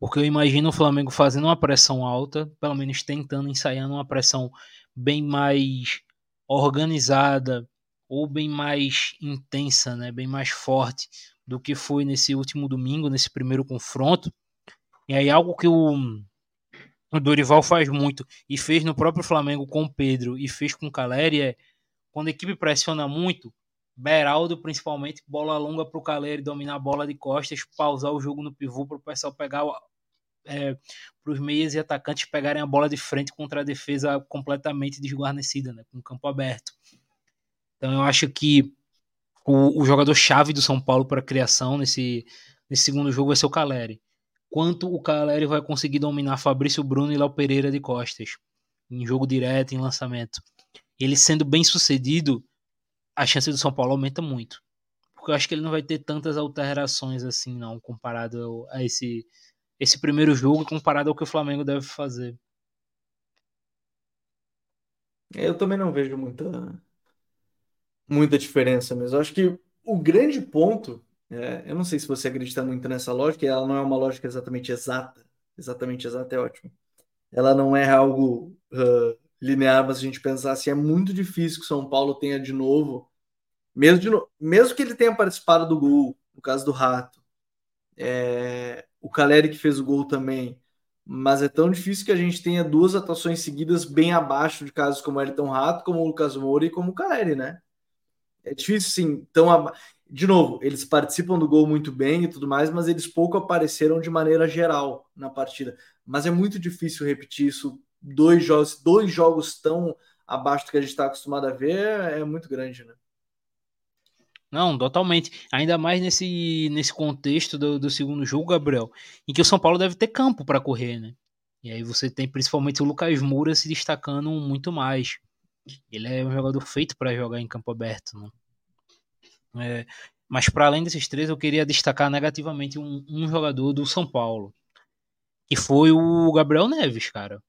Porque eu imagino o Flamengo fazendo uma pressão alta, pelo menos tentando, ensaiando uma pressão bem mais organizada ou bem mais intensa, né? bem mais forte do que foi nesse último domingo, nesse primeiro confronto. E aí algo que o, o Dorival faz muito e fez no próprio Flamengo com o Pedro e fez com o Caleri é quando a equipe pressiona muito, Beraldo principalmente, bola longa para o Caleri dominar a bola de costas, pausar o jogo no pivô para o pessoal pegar é, para os meias e atacantes pegarem a bola de frente contra a defesa completamente desguarnecida, né, com o campo aberto. Então eu acho que o, o jogador-chave do São Paulo para a criação nesse, nesse segundo jogo vai ser o Caleri quanto o Caleri vai conseguir dominar Fabrício Bruno e Léo Pereira de costas em jogo direto, em lançamento. Ele sendo bem sucedido, a chance do São Paulo aumenta muito. Porque eu acho que ele não vai ter tantas alterações assim, não, comparado a esse, esse primeiro jogo, comparado ao que o Flamengo deve fazer. Eu também não vejo muita, muita diferença, mas eu acho que o grande ponto é, eu não sei se você acredita muito nessa lógica, ela não é uma lógica exatamente exata. Exatamente exata é ótimo. Ela não é algo uh, linear, mas a gente pensar assim, é muito difícil que São Paulo tenha de novo, mesmo, de no... mesmo que ele tenha participado do gol, no caso do Rato, é... o Caleri que fez o gol também, mas é tão difícil que a gente tenha duas atuações seguidas bem abaixo de casos como o Elton Rato, como o Lucas Moura e como o Caleri, né? É difícil, sim. Tão ab de novo, eles participam do gol muito bem e tudo mais, mas eles pouco apareceram de maneira geral na partida. Mas é muito difícil repetir isso. Dois jogos, dois jogos tão abaixo do que a gente está acostumado a ver é, muito grande, né? Não, totalmente. Ainda mais nesse, nesse contexto do, do segundo jogo, Gabriel, em que o São Paulo deve ter campo para correr, né? E aí você tem principalmente o Lucas Moura se destacando muito mais. Ele é um jogador feito para jogar em campo aberto, né? É, mas para além desses três, eu queria destacar negativamente um, um, jogador do São Paulo, que foi o Gabriel Neves, cara.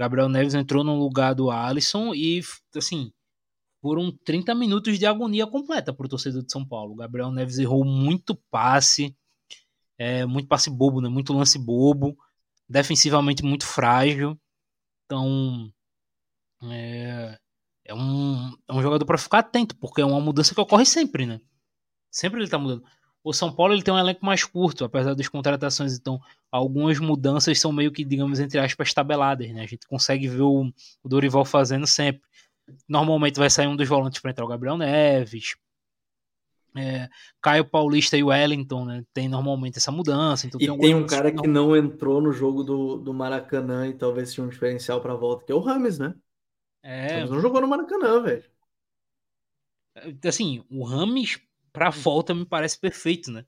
Gabriel Neves entrou no lugar do Alisson e, assim, foram 30 minutos de agonia completa para o torcedor de São Paulo. Gabriel Neves errou muito passe, é, muito passe bobo, né? muito lance bobo, defensivamente muito frágil. Então, é, é um, é um jogador para ficar atento, porque é uma mudança que ocorre sempre, né? Sempre ele tá mudando. O São Paulo ele tem um elenco mais curto, apesar das contratações, então algumas mudanças são meio que, digamos, entre aspas, tabeladas, né? A gente consegue ver o, o Dorival fazendo sempre. Normalmente vai sair um dos volantes para entrar o Gabriel Neves. É, Caio Paulista e o Wellington, né? Tem normalmente essa mudança. Então e tem, tem um cara que não... entrou no jogo do, do Maracanã e talvez seja um diferencial para a volta, que é o Rames, né? É. Rames não jogou no Maracanã, velho. Assim, o Rames para volta me parece perfeito, né?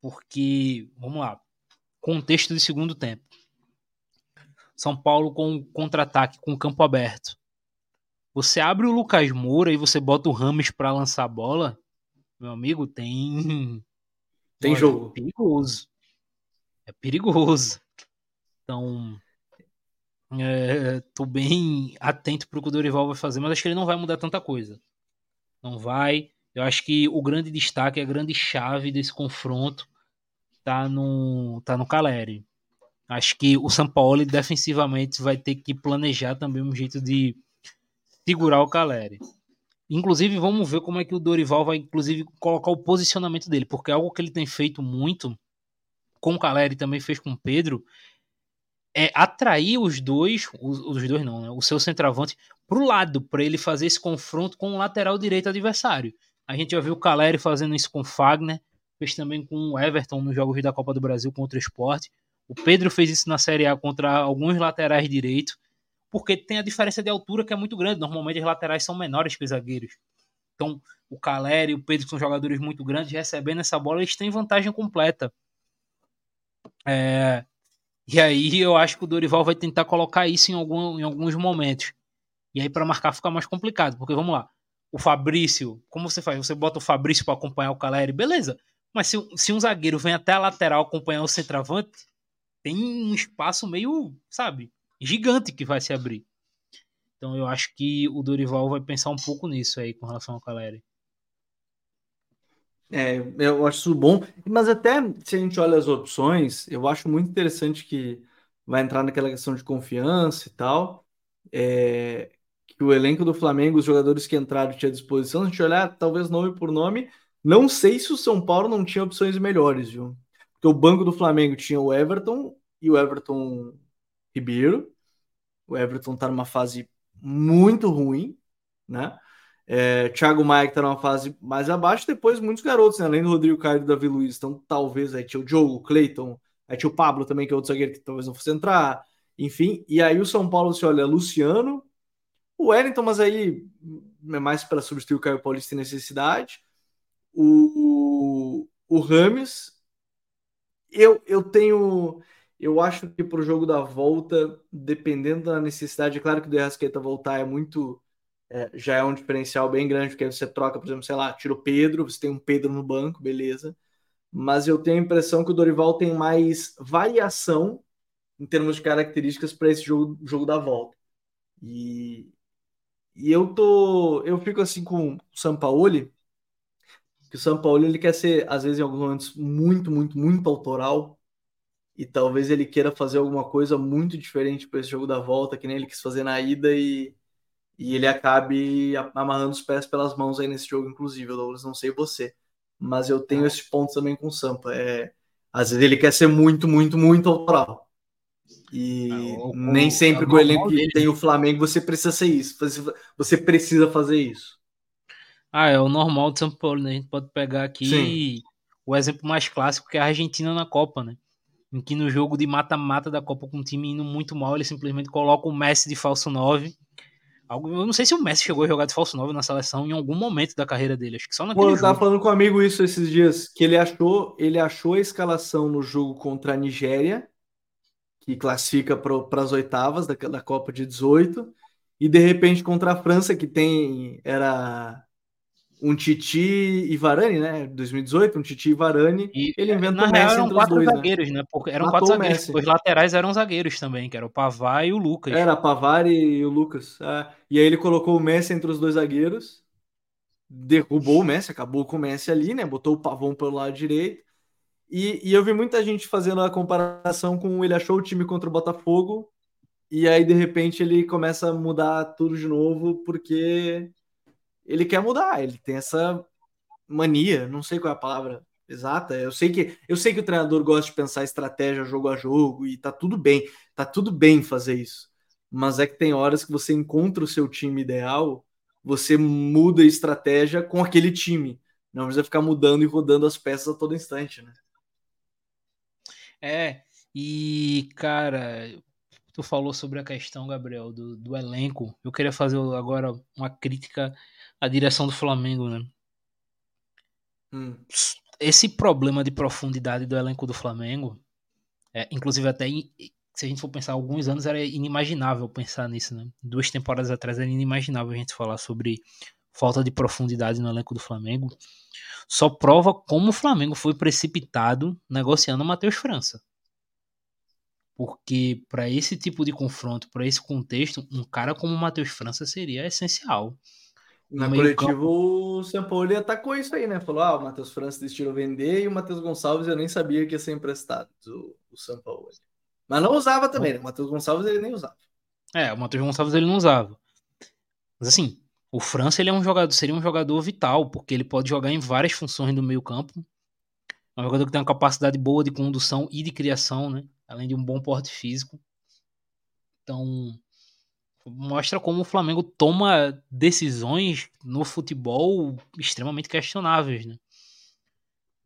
Porque, vamos lá, contexto de segundo tempo. São Paulo com contra-ataque, com campo aberto. Você abre o Lucas Moura e você bota o Rames para lançar a bola, meu amigo, tem. Tem Olha, jogo. É perigoso. É perigoso. Então. É, tô bem atento pro que o Dorival vai fazer, mas acho que ele não vai mudar tanta coisa. Não vai. Eu acho que o grande destaque, a grande chave desse confronto tá no, tá no Caleri. Acho que o São Paulo defensivamente vai ter que planejar também um jeito de segurar o Caleri. Inclusive, vamos ver como é que o Dorival vai, inclusive, colocar o posicionamento dele, porque algo que ele tem feito muito com o Caleri também fez com o Pedro, é atrair os dois, os, os dois não, né, o seu centroavante, para o lado, para ele fazer esse confronto com o lateral direito adversário. A gente já viu o Caleri fazendo isso com o Fagner, fez também com o Everton nos jogos da Copa do Brasil contra o Sport. O Pedro fez isso na Série A contra alguns laterais direitos, porque tem a diferença de altura que é muito grande. Normalmente as laterais são menores que os zagueiros. Então, o Caleri e o Pedro, que são jogadores muito grandes, recebendo essa bola, eles têm vantagem completa. É... E aí eu acho que o Dorival vai tentar colocar isso em, algum, em alguns momentos. E aí para marcar fica mais complicado, porque vamos lá o Fabrício, como você faz? Você bota o Fabrício para acompanhar o Caleri, beleza. Mas se, se um zagueiro vem até a lateral acompanhar o centroavante, tem um espaço meio, sabe, gigante que vai se abrir. Então eu acho que o Dorival vai pensar um pouco nisso aí com relação ao Caleri. É, eu acho isso bom, mas até se a gente olha as opções, eu acho muito interessante que vai entrar naquela questão de confiança e tal. É, que o elenco do Flamengo, os jogadores que entraram tinha disposição, se a gente olhar talvez nome por nome, não sei se o São Paulo não tinha opções melhores, viu? Porque o banco do Flamengo tinha o Everton e o Everton Ribeiro. O Everton tá numa fase muito ruim, né? É, Thiago Maia que tá numa fase mais abaixo, depois muitos garotos, né? além do Rodrigo Caio e Davi Luiz, então talvez aí tinha o Diogo, o Cleiton, aí tinha o Pablo também, que é outro zagueiro que talvez não fosse entrar, enfim, e aí o São Paulo se olha Luciano, o Wellington, mas aí é mais para substituir o Caio Paulista em necessidade, o, o, o Rames, eu, eu tenho eu acho que para o jogo da volta, dependendo da necessidade, é claro que o De voltar é muito. É, já é um diferencial bem grande, porque você troca, por exemplo, sei lá, tira o Pedro, você tem um Pedro no banco, beleza. Mas eu tenho a impressão que o Dorival tem mais variação em termos de características para esse jogo, jogo da volta. E, e eu tô. Eu fico assim com o Sampaoli, que o Sampaoli ele quer ser, às vezes, em alguns momentos, muito, muito, muito autoral e talvez ele queira fazer alguma coisa muito diferente para esse jogo da volta, que nem ele quis fazer na ida e, e ele acabe amarrando os pés pelas mãos aí nesse jogo, inclusive. Eu não sei você, mas eu tenho esse ponto também com o Sampa. É, às vezes ele quer ser muito, muito, muito autoral. E nem sempre com o elenco que tem o Flamengo você precisa ser isso. Você precisa fazer isso. Ah, é o normal de São Paulo, né? A gente pode pegar aqui o exemplo mais clássico que é a Argentina na Copa, né? em que no jogo de mata-mata da Copa com o time indo muito mal, ele simplesmente coloca o Messi de falso 9. Eu não sei se o Messi chegou a jogar de falso 9 na seleção em algum momento da carreira dele, acho que só naquele Pô, eu tava falando com um amigo isso esses dias, que ele achou, ele achou a escalação no jogo contra a Nigéria, que classifica para as oitavas da, da Copa de 18, e de repente contra a França, que tem era um Titi e Varane, né? 2018, um Titi e Varane. E, ele inventa o Messi eram quatro dois, né? zagueiros, né? Porque eram Matou quatro zagueiros. Os laterais eram zagueiros também, que era o Pavar e o Lucas. Era Pavar e o Lucas. É. E aí ele colocou o Messi entre os dois zagueiros, derrubou o Messi, acabou com o Messi ali, né? Botou o Pavão pelo lado direito. E, e eu vi muita gente fazendo a comparação com ele achou o time contra o Botafogo e aí de repente ele começa a mudar tudo de novo porque ele quer mudar, ele tem essa mania, não sei qual é a palavra exata. Eu sei que eu sei que o treinador gosta de pensar estratégia jogo a jogo e tá tudo bem, tá tudo bem fazer isso. Mas é que tem horas que você encontra o seu time ideal, você muda a estratégia com aquele time. Não precisa ficar mudando e rodando as peças a todo instante, né? É, e cara, tu falou sobre a questão, Gabriel, do, do elenco. Eu queria fazer agora uma crítica a direção do Flamengo, né? Hum. Esse problema de profundidade do elenco do Flamengo, é, inclusive até se a gente for pensar alguns anos era inimaginável pensar nisso, né? Duas temporadas atrás era inimaginável a gente falar sobre falta de profundidade no elenco do Flamengo. Só prova como o Flamengo foi precipitado negociando o Matheus França. Porque para esse tipo de confronto, para esse contexto, um cara como o Matheus França seria essencial. Na coletiva, campo. o Sampaoli atacou isso aí, né? Falou: ah, o Matheus França decidiu vender e o Matheus Gonçalves eu nem sabia que ia ser emprestado, o, o Sampaoli. Mas não usava também, né? O Matheus Gonçalves ele nem usava. É, o Matheus Gonçalves ele não usava. Mas assim, o França ele é um jogador, seria um jogador vital, porque ele pode jogar em várias funções do meio campo. É um jogador que tem uma capacidade boa de condução e de criação, né? Além de um bom porte físico. Então, mostra como o Flamengo toma decisões no futebol extremamente questionáveis, né?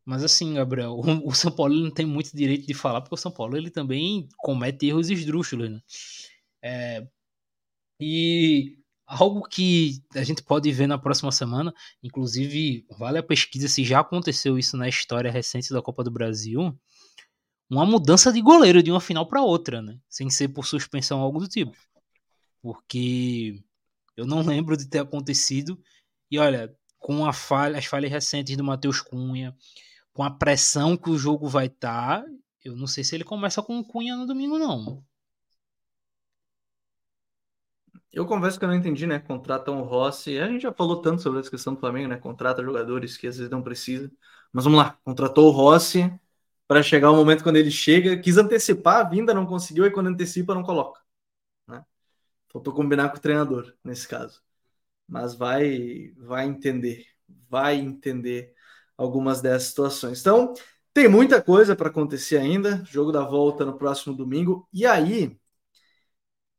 Mas assim, Gabriel, o São Paulo não tem muito direito de falar, porque o São Paulo ele também comete erros esdrúxulos, né? É, e algo que a gente pode ver na próxima semana, inclusive vale a pesquisa se já aconteceu isso na história recente da Copa do Brasil, uma mudança de goleiro de uma final para outra, né? Sem ser por suspensão algo do tipo porque eu não lembro de ter acontecido E olha, com a falha, as falhas recentes do Matheus Cunha, com a pressão que o jogo vai estar, tá, eu não sei se ele começa com o Cunha no domingo, não. Eu confesso que eu não entendi, né? Contratam o Rossi. A gente já falou tanto sobre essa questão do Flamengo, né? Contrata jogadores que às vezes não precisa. Mas vamos lá, contratou o Rossi para chegar o momento quando ele chega, quis antecipar a vinda, não conseguiu, e quando antecipa, não coloca. Né? Faltou combinar com o treinador nesse caso. Mas vai, vai entender, vai entender algumas dessas situações. Então, tem muita coisa para acontecer ainda. Jogo da volta no próximo domingo. E aí,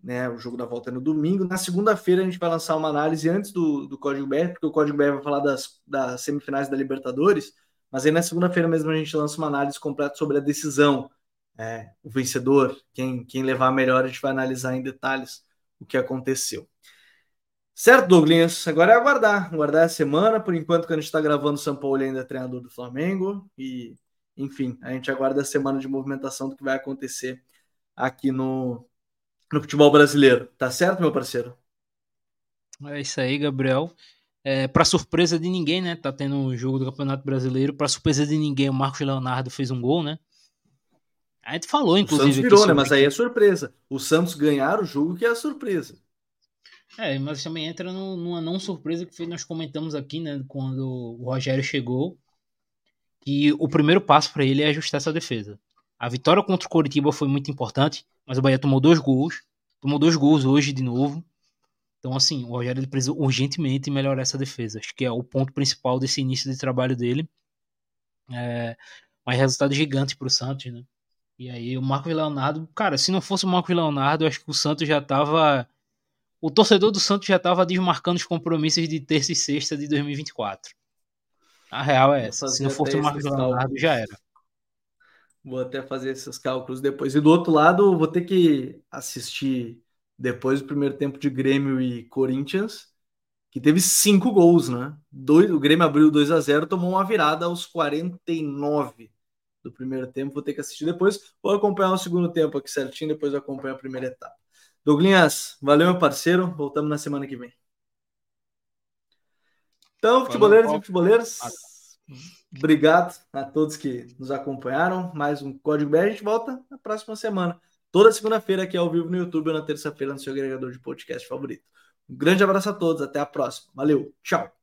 né? O jogo da volta é no domingo. Na segunda-feira a gente vai lançar uma análise antes do, do Código BR, porque o Código BR vai falar das, das semifinais da Libertadores. Mas aí na segunda-feira mesmo a gente lança uma análise completa sobre a decisão, é, o vencedor, quem, quem levar melhor, a gente vai analisar em detalhes o que aconteceu. Certo, Douglas? Agora é aguardar, aguardar a semana. Por enquanto, que a gente está gravando, o São Paulo ainda é treinador do Flamengo. E, enfim, a gente aguarda a semana de movimentação do que vai acontecer aqui no, no futebol brasileiro. Tá certo, meu parceiro? É isso aí, Gabriel. É, para surpresa de ninguém, né? Tá tendo um jogo do Campeonato Brasileiro. Para surpresa de ninguém, o Marcos Leonardo fez um gol, né? A gente falou, inclusive. O Santos virou, né? Mas aí é surpresa. O Santos ganhar o jogo que é a surpresa. É, mas também entra numa não surpresa que nós comentamos aqui, né? Quando o Rogério chegou, que o primeiro passo para ele é ajustar essa defesa. A vitória contra o Coritiba foi muito importante, mas o Bahia tomou dois gols. Tomou dois gols hoje de novo. Então, assim, o Rogério ele precisa urgentemente melhorar essa defesa. Acho que é o ponto principal desse início de trabalho dele. É, mas resultado gigante para o Santos, né? E aí o Marcos Leonardo, cara, se não fosse o Marcos Leonardo, acho que o Santos já tava. O torcedor do Santos já tava desmarcando os compromissos de terça e sexta de 2024. A real é essa. Se não fosse o Marcos Leonardo, já era. Vou até fazer esses cálculos depois. E do outro lado, vou ter que assistir depois do primeiro tempo de Grêmio e Corinthians, que teve cinco gols, né? Dois, o Grêmio abriu 2 a 0 tomou uma virada aos 49 do primeiro tempo. Vou ter que assistir depois. Vou acompanhar o segundo tempo aqui certinho, depois acompanho a primeira etapa. Douglinhas, valeu, meu parceiro. Voltamos na semana que vem. Então, futeboleiros e futeboleiras. Obrigado a todos que nos acompanharam. Mais um Código BR. A gente volta na próxima semana. Toda segunda-feira aqui ao vivo no YouTube ou na terça-feira no seu agregador de podcast favorito. Um grande abraço a todos. Até a próxima. Valeu. Tchau.